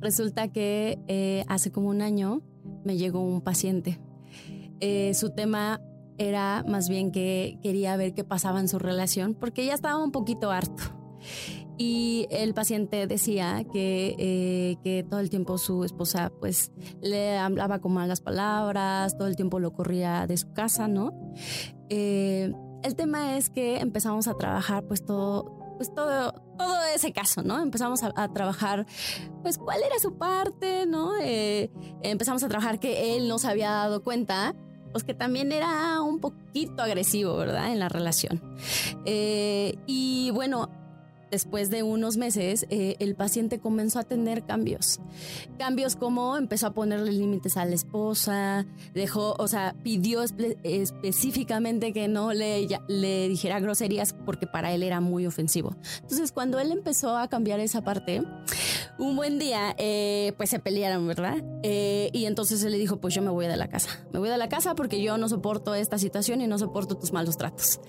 resulta que eh, hace como un año me llegó un paciente. Eh, su tema era más bien que quería ver qué pasaba en su relación porque ya estaba un poquito harto. Y el paciente decía que, eh, que todo el tiempo su esposa pues le hablaba con malas palabras, todo el tiempo lo corría de su casa, ¿no? El tema es que empezamos a trabajar pues todo, pues todo, todo ese caso, ¿no? Empezamos a, trabajar, pues cuál era su parte, ¿no? Eh, empezamos a trabajar que él no se había dado cuenta pues que también era un poquito agresivo, ¿verdad? En la relación. y bueno, Después de unos meses, eh, el paciente comenzó a tener cambios. Cambios como empezó a ponerle límites a la esposa, dejó, o sea, pidió específicamente que no le, dijera groserías porque para él era muy ofensivo. Entonces, cuando él empezó a cambiar esa parte, un buen día, eh, pues se pelearon, ¿verdad? Eh, y entonces él le dijo, pues yo me voy de la casa. Me voy de la casa porque yo no soporto esta situación y no soporto tus malos tratos.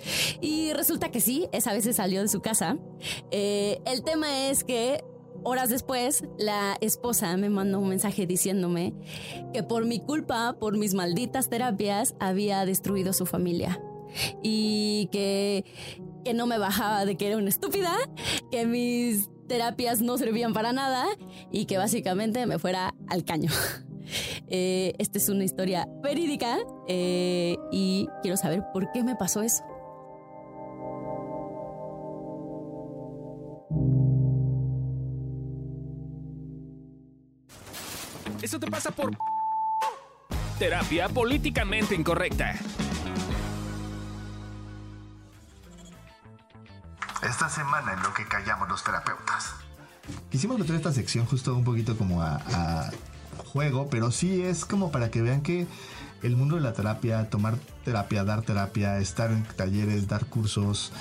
Y resulta que sí, esa vez se salió de su casa. Eh, el tema es que horas después, la esposa me mandó un mensaje diciéndome que por mi culpa, por mis malditas terapias, había destruido su familia. Y que, que no me bajaba de que era una estúpida, que mis terapias no servían para nada y que básicamente me fuera al caño. Eh, esta es una historia verídica eh, y quiero saber por qué me pasó eso. Eso te pasa por terapia políticamente incorrecta. Esta semana en lo que callamos los terapeutas. Quisimos meter esta sección justo un poquito como a, juego, pero sí es como para que vean que el mundo de la terapia, tomar terapia, dar terapia, estar en talleres, dar cursos,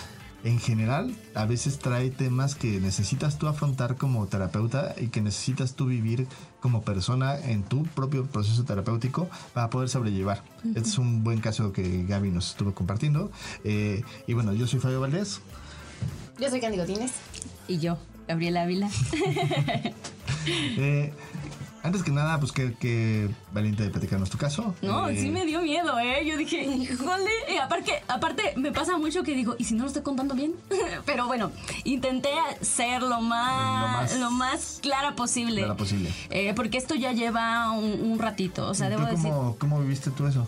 en general a veces trae temas que necesitas tú afrontar como terapeuta y que necesitas tú vivir como persona en tu propio proceso terapéutico para poder sobrellevar. Este es un buen caso que Gaby nos estuvo compartiendo. Eh, y bueno, yo soy Fabio Valdés. Yo soy Candido Tines. Y yo, Gabriela Ávila. eh, antes que nada, pues que, valiente de platicarnos tu caso. No, sí eh, me dio miedo, ¿eh? Yo dije, híjole. Y aparte, aparte, me pasa mucho que digo, ¿y si no lo estoy contando bien? Pero bueno, intenté ser lo más, lo más, clara posible. Clara posible. Eh, porque esto ya lleva un, ratito. O sea, debo cómo, decir. ¿Cómo viviste tú eso?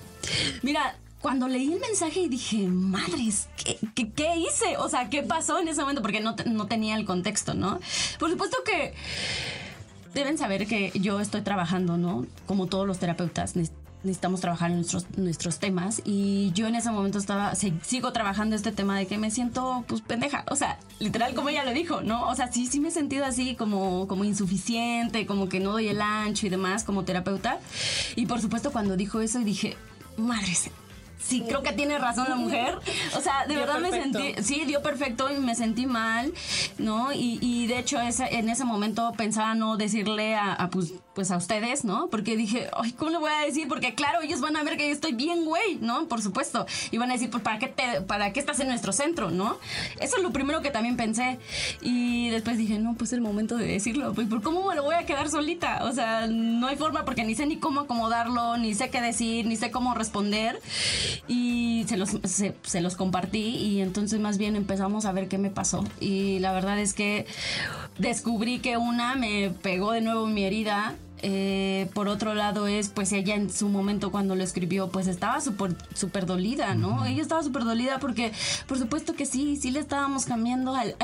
Mira, cuando leí el mensaje y dije, madres, ¿qué, ¿qué, hice? O sea, ¿qué pasó en ese momento? Porque no, no tenía el contexto, ¿no? Por supuesto que deben saber que yo estoy trabajando, ¿no? Como todos los terapeutas, necesitamos trabajar en nuestros, nuestros temas y yo en ese momento estaba, sigo trabajando este tema de que me siento pues pendeja, o sea, literal como ella lo dijo, ¿no? O sea, sí, sí me he sentido así como, como insuficiente, como que no doy el ancho y demás como terapeuta. Y por supuesto cuando dijo eso dije, madre sí, creo que tiene razón la mujer. O sea, de verdad me sentí, sí, dio perfecto y me sentí mal, ¿no? Y, y de hecho ese, en ese momento pensaba no decirle a, pues, pues a ustedes, ¿no? Porque dije, ay, ¿cómo le voy a decir? Porque claro, ellos van a ver que yo estoy bien, güey, ¿no? Por supuesto. Y van a decir, pues, ¿para qué, te, ¿para qué estás en nuestro centro, no? Eso es lo primero que también pensé. Y después dije, no, pues es el momento de decirlo. Pues, ¿por cómo me lo voy a quedar solita? O sea, no hay forma porque ni sé ni cómo acomodarlo, ni sé qué decir, ni sé cómo responder y se los, se, los compartí y entonces más bien empezamos a ver qué me pasó. Y la verdad es que descubrí que una me pegó de nuevo mi herida eh, por otro lado es, pues ella en su momento cuando lo escribió, pues estaba súper super dolida, ¿no? Ella estaba súper dolida porque, por supuesto que sí, sí le estábamos cambiando al,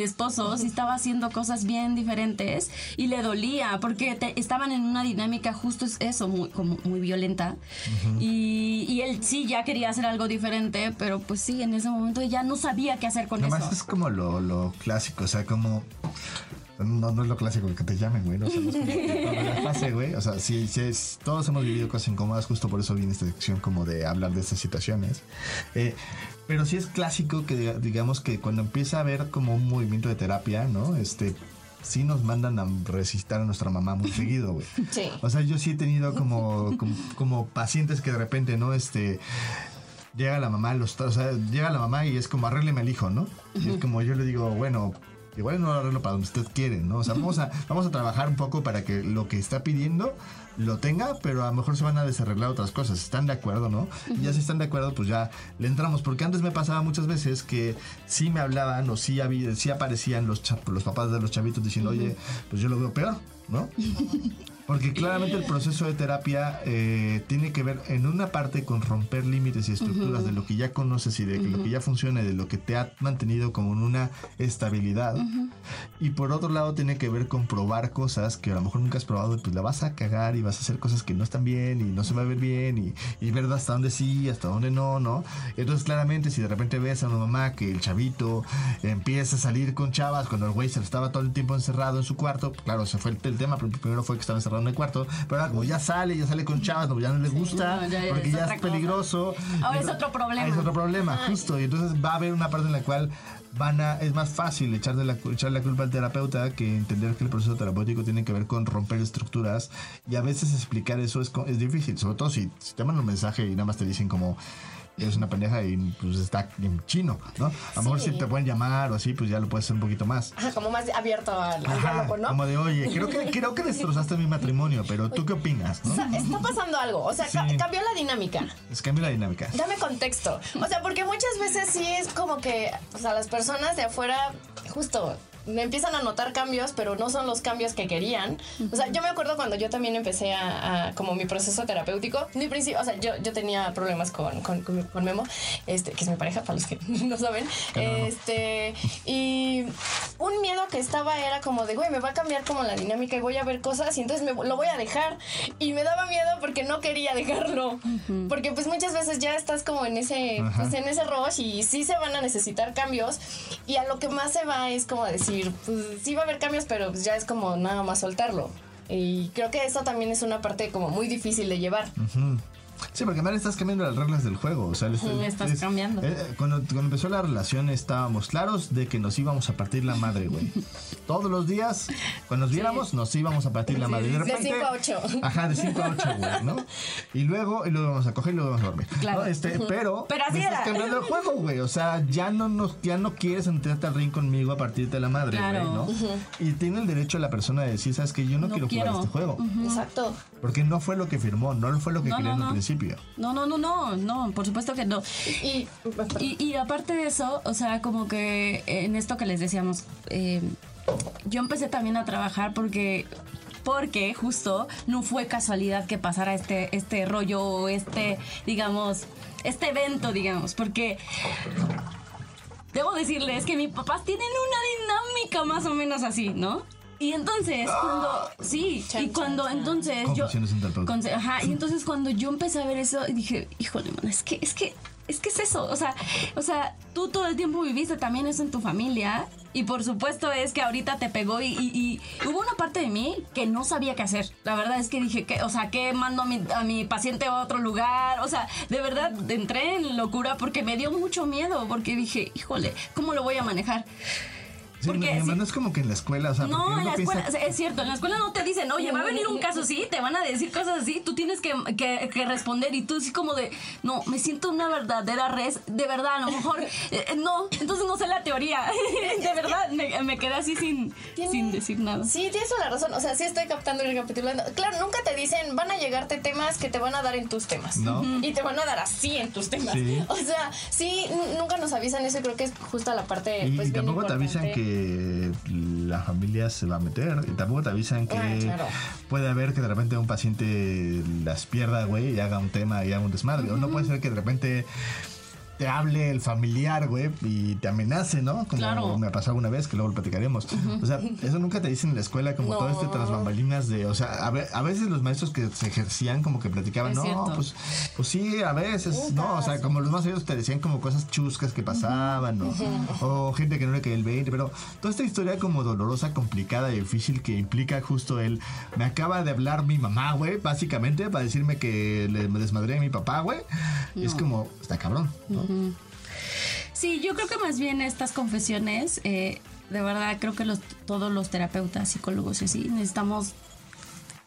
esposo, sí estaba haciendo cosas bien diferentes y le dolía porque estaban en una dinámica justo eso, muy, como muy violenta. y, y, él sí ya quería hacer algo diferente, pero pues sí, en ese momento ella no sabía qué hacer con eso. Además es como lo, lo clásico, o sea, como no, no es lo clásico que te llamen, güey. No, o güey. O sea, sí, sí es, todos hemos vivido cosas incómodas, justo por eso viene esta sección como de hablar de estas situaciones. Eh, pero sí es clásico que digamos que cuando empieza a haber como un movimiento de terapia, ¿no? Este, sí nos mandan a resistir a nuestra mamá muy seguido, güey. Sí. O sea, yo sí he tenido como, como, pacientes que de repente, ¿no? Este llega la mamá, los, o sea, llega la mamá y es como arrégleme al hijo, ¿no? Y es como yo le digo, bueno, igual no lo arreglo para donde usted quiere, ¿no? O sea, vamos a, vamos a trabajar un poco para que lo que está pidiendo lo tenga, pero a lo mejor se van a desarreglar otras cosas. ¿Están de acuerdo, no? Y ya si están de acuerdo, pues ya le entramos. Porque antes me pasaba muchas veces que sí me hablaban o sí, había, sí aparecían los, los papás de los chavitos diciendo, oye, pues yo lo veo peor, ¿no? Porque claramente el proceso de terapia eh, tiene que ver en una parte con romper límites y estructuras de lo que ya conoces y de lo que ya funciona y de lo que te ha mantenido como en una estabilidad. Y por otro lado tiene que ver con probar cosas que a lo mejor nunca has probado y pues la vas a cagar y vas a hacer cosas que no están bien y no se va a ver bien y, y ver hasta dónde sí, hasta dónde no, ¿no? Entonces claramente si de repente ves a una mamá que el chavito empieza a salir con chavas cuando el güey se estaba todo el tiempo encerrado en su cuarto, claro, se fue el, el tema, primero fue que estaba encerrado en el cuarto, pero ahora como ya sale, ya sale con chavas, no, ya no le gusta, no, ya porque ya es cosa. peligroso. Ahora es otro problema. Es otro problema, justo. Y entonces va a haber una parte en la cual van a, es más fácil echarle la, echar la culpa al terapeuta que entender que el proceso terapéutico tiene que ver con romper estructuras y a veces explicar eso es, es difícil, sobre todo si, si te mandan un mensaje y nada más te dicen como eres una pendeja y pues está en chino, ¿no? A lo mejor Sí. si te pueden llamar o así, pues ya lo puedes hacer un poquito más. Ajá, como más abierto al, al Ajá, diálogo, ¿no? como de, oye, creo que, creo que destrozaste mi matrimonio, pero ¿tú qué opinas? O ¿no? sea, está pasando algo. O sea, ca- cambió la dinámica. Es cambia la dinámica. Dame contexto. O sea, porque muchas veces sí es como que, o sea, las personas de afuera, justo, me empiezan a notar cambios, pero no son los cambios que querían. O sea, yo me acuerdo cuando yo también empecé a, a- como mi proceso terapéutico. Mi principio, o sea, yo, yo tenía problemas con, con, con- Memo, este, que es mi pareja, para los que no saben. Este, y un miedo que estaba era como de, güey, me va a cambiar como la dinámica y voy a ver cosas y entonces me, lo voy a dejar. Y me daba miedo porque no quería dejarlo. Porque pues muchas veces ya estás como en ese, pues, en ese rush y sí se van a necesitar cambios. Y a lo que más se va es como decir, pues sí va a haber cambios, pero pues ya es como nada más soltarlo. Y creo que eso también es una parte como muy difícil de llevar. Ujú. Sí, porque además estás cambiando las reglas del juego. O sea, Ujú, estás es- cambiando. eh, cuando, cuando empezó la relación estábamos claros de que nos íbamos a partir la madre, güey. Todos los días, cuando nos viéramos, nos íbamos a partir la madre. De repente- 5 a 8. Ajá, de 5 a 8, güey, ¿no? Y luego, y luego vamos a coger y luego vamos a dormir. Claro. ¿no? Este, pero, Pero así me estás era. cambiando el juego, güey. O sea, ya no nos, ya no quieres entrarte al ring conmigo a partirte la madre, güey, Claro. ¿no? Y tiene el derecho la persona de decir, sabes que yo no, No quiero, quiero. jugar este juego. Exacto. Porque no fue lo que firmó, no fue lo que No, quería no, en no. un No, no, no, no, no, por supuesto que no. Y, Y, y aparte de eso, o sea, como que en esto que les decíamos, eh, yo empecé también a trabajar porque porque justo no fue casualidad que pasara este este rollo o este digamos este evento digamos porque debo decirles que mis papás tienen una dinámica más o menos así no y entonces cuando sí Chan, y cuando chan, chan. entonces yo Ajá, y entonces cuando yo empecé a ver eso, dije, híjole, man, es que, es que, es que es eso. O sea, o sea, tú todo el tiempo viviste también eso en tu familia. Y por supuesto es que ahorita te pegó y, y- y hubo una parte de mí que no sabía qué hacer. La verdad es que dije, que, o sea, que mando a mi, a mi paciente a otro lugar. O sea, de verdad entré en locura porque me dio mucho miedo. Porque dije, híjole, ¿cómo lo voy a manejar? Sí, Porque no, es como que en la escuela, o sea, No, en piensa- es cierto, en la escuela no te dicen, oye, va a venir un caso así, te van a decir cosas así, tú tienes que, que- que responder y tú así como de, no, me siento una verdadera res, de verdad, a lo mejor, eh, no, entonces no sé la teoría, de verdad, me, me quedé así sin, Tiene- sin decir nada. Sí, tienes toda la razón. O sea, sí estoy captando y recapitulando. Claro, nunca te dicen, van a llegarte temas que te van a dar en tus temas. No. Y te van a dar así en tus temas. Sí. O sea, sí, nunca nos avisan eso y creo que es justo la parte. Y pues, bien tampoco te avisan importante. Que la familia se va a meter. Y tampoco te avisan que Ah, claro. puede haber que de repente un paciente las pierda, güey, y haga un tema y haga un desmadre. O no puede ser que de repente te hable el familiar, güey, y te amenace, ¿no? Como Claro. me pasó alguna vez, que luego lo platicaremos. O sea, eso nunca te dicen en la escuela, como No. todo este tras bambalinas de, o sea, a, ve- a veces los maestros que se ejercían como que platicaban, Es no, cierto. pues, pues sí, a veces, no, o sea, como los más ellos te decían como cosas chuscas que pasaban, ¿no? O gente que no le caía el 20, pero toda esta historia como dolorosa, complicada y difícil que implica justo él, me acaba de hablar mi mamá, güey, básicamente, para decirme que le desmadré a mi papá, güey. Y es como, está cabrón, ¿no? Sí, yo creo que más bien estas confesiones, eh, de verdad creo que los, todos los terapeutas, psicólogos y así, necesitamos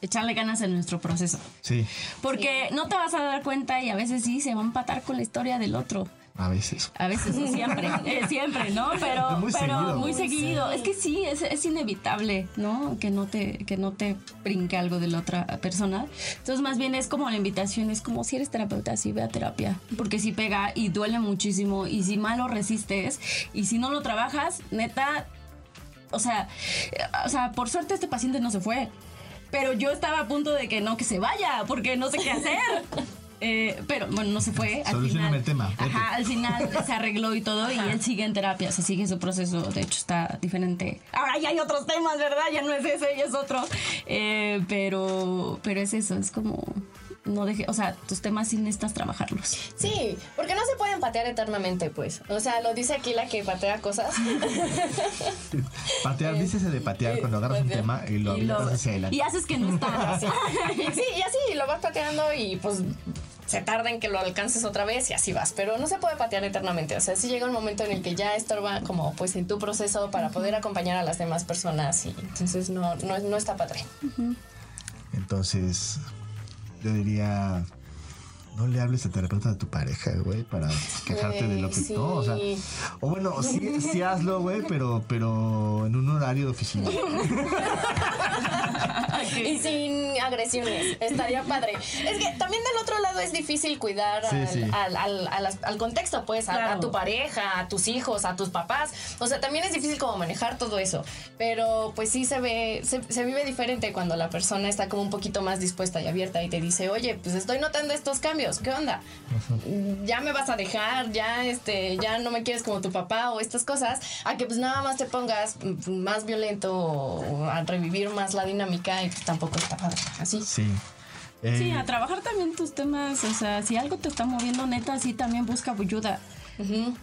echarle ganas en nuestro proceso. Sí. Porque no te vas a dar cuenta y a veces sí se va a empatar con la historia del otro. A veces. A veces, no siempre, eh, siempre, ¿no? Pero Muy pero seguido. muy seguido. Es que sí, es, es inevitable, ¿no? Que no te que no te brinque algo de la otra persona. Entonces, más bien es como la invitación, es como si eres terapeuta, sí ve a terapia, porque sí pega y duele muchísimo y si mal lo resistes y si no lo trabajas, neta, o sea, eh, o sea, por suerte este paciente no se fue. Pero yo estaba a punto de que no, que se vaya, porque no sé qué hacer. Eh, pero bueno, no se fue. Al final, el tema, vete. Ajá, al final se arregló y todo, y él sigue en terapia, se sigue su proceso. De hecho, está diferente. Ahora ya hay otros temas, ¿verdad? Ya no es ese, ya es otro. Eh, pero, pero es eso, es como. No deje, o sea, tus temas sí necesitas trabajarlos. Sí, porque no se pueden patear eternamente, pues. O sea, lo dice aquí la que patea cosas. Patear, dícese de patear cuando agarras un tema y lo Y, lo- avientas hacia adelante. y haces que no está. sí, y así lo vas pateando y pues se tarda en que lo alcances otra vez y así vas. Pero no se puede patear eternamente. O sea, sí llega un momento en el que ya estorba como pues en tu proceso para poder acompañar a las demás personas y entonces no, no, no está padre. Entonces, yo diría, no le hables al terapeuta de tu pareja, güey, para quejarte de lo que Sí. no, o sea, o bueno, sí, sí hazlo, güey, pero, pero en un horario de oficina. Y sin agresiones. Estaría padre. Es que también del otro lado es difícil cuidar Sí, al, sí. Al, contexto, pues, a, Claro. a tu pareja, a tus hijos, a tus papás. O sea, también es difícil como manejar todo eso. Pero pues sí se ve, se, se vive diferente cuando la persona está como un poquito más dispuesta y abierta y te dice, oye, pues estoy notando estos cambios. ¿Qué onda? Ya me vas a dejar, ya este, ya no me quieres como tu papá o estas cosas, a que pues nada más te pongas más violento o a revivir más la dinámica y pues tampoco está padre. Así. Sí. Eh, Sí, a trabajar también tus temas, o sea, si algo te está moviendo neta, sí también busca ayuda.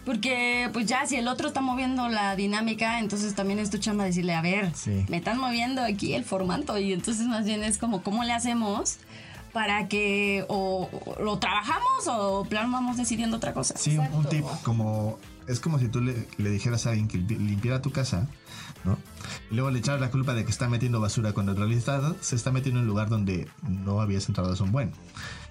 Porque pues ya si el otro está moviendo la dinámica, entonces también es tu chamba decirle, a ver, Sí. me están moviendo aquí el formato y entonces más bien es como, ¿cómo le hacemos para que o, o lo trabajamos o plan vamos decidiendo otra cosa? Sí, un- tip como es como si tú le, dijeras a alguien que limpi- limpiara tu casa, ¿no? Y luego le echaras la culpa de que está metiendo basura cuando en realidad se está metiendo en un lugar donde no habías entrado hace un buen.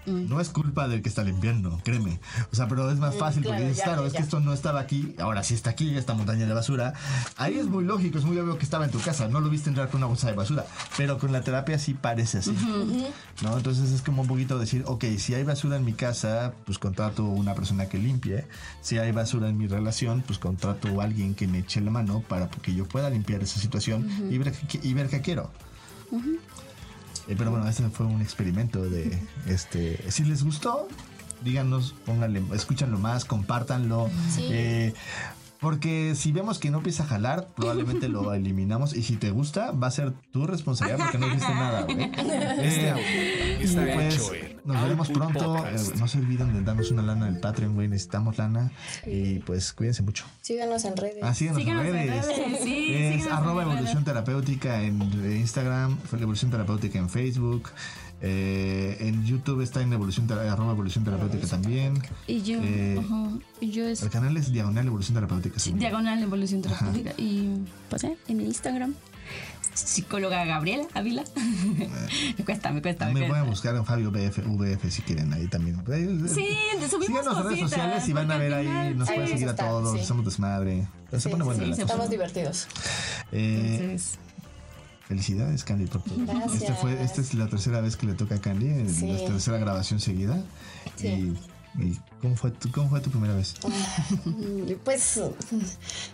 Mm. No es culpa del que está limpiando, créeme. O sea, pero es más fácil claro, porque dices, claro, ya, es que esto no estaba aquí, ahora sí está aquí, esta montaña de basura. Ahí es muy lógico, es muy obvio que estaba en tu casa, no lo viste entrar con una bolsa de basura, pero con la terapia sí parece así. ¿no? Entonces es como un poquito decir, ok, si hay basura en mi casa, pues contrato una persona que limpie. Si hay basura en mi relación, pues contrato a alguien que me eche la mano para que yo pueda limpiar esa situación y, ver, y ver qué quiero. Eh, pero bueno, este fue un experimento de este. Si les gustó, díganos, pónganle, escúchanlo más, compártanlo. eh, porque si vemos que no empieza a jalar, probablemente lo eliminamos. Y si te gusta, va a ser tu responsabilidad porque no viste nada, güey. Eh, está pues, hecho en nos veremos pronto. Eh, no se olviden de darnos una lana en el Patreon, güey. Necesitamos lana. Y pues cuídense mucho. Síganos en redes. Ah, síganos, Síganos en en redes. redes, sí, es síganos en arroba redes. evolución terapéutica en Instagram, fue evolución terapéutica en Facebook. Eh, en YouTube está en evolución, arroba evolución terapéutica también. Y yo, Eh, ajá, y yo es El canal es diagonal evolución terapéutica. diagonal evolución terapéutica. Y pues eh, en mi Instagram, psicóloga Gabriela Ávila. me cuesta, me cuesta. Me me pueden buscar en Fabio BF, VF si quieren ahí también. Sí, subimos Síganos en redes sociales y van a ver ahí, nos pueden seguir a todos, sí. somos desmadre. Pero se Sí, pone sí, bueno sí, estamos divertidos. Eh, Entonces, Felicidades, Candy, por todo. Gracias. Este fue, esta es la tercera vez que le toca a Candy, Sí. la tercera grabación seguida. Sí. Y, y ¿cómo, fue tu, ¿Cómo fue tu primera vez? Pues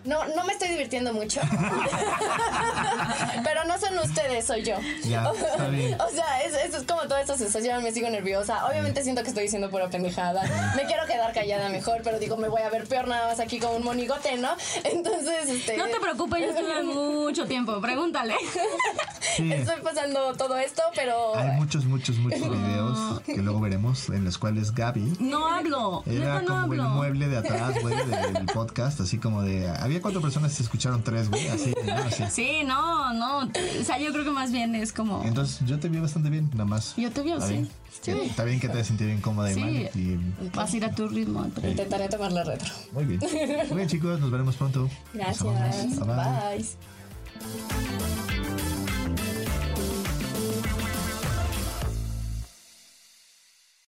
no, no me estoy divirtiendo mucho. Pero no son ustedes, soy yo. Ya, está bien. O sea, es, es, es como toda esta sensación, me sigo nerviosa. Obviamente siento que estoy diciendo pura pendejada. Me quiero quedar callada mejor, pero digo, me voy a ver peor nada más aquí como un monigote, ¿no? Entonces, este. no te preocupes, yo estuve mucho tiempo. Pregúntale. Sí. Estoy pasando todo esto, pero. Hay muchos, muchos, muchos videos que luego veremos en los cuales Gaby No hablo. Era neta, no como el hablo. mueble de atrás, güey, del podcast, así como de... Había cuatro personas y se escucharon tres, güey, así, ¿no? Así. Sí, no, no. O sea, yo creo que más bien es como. Entonces yo te vi bastante bien, nada más. Yo te vi, sí. bien. Sí. Está bien que te sentí bien cómoda y Sí. mal. Y, Vas a ir a tu ritmo. pero- Intentaré tomarle retro. muy bien. Muy bien, chicos, nos veremos pronto. Gracias. Bye. Bye.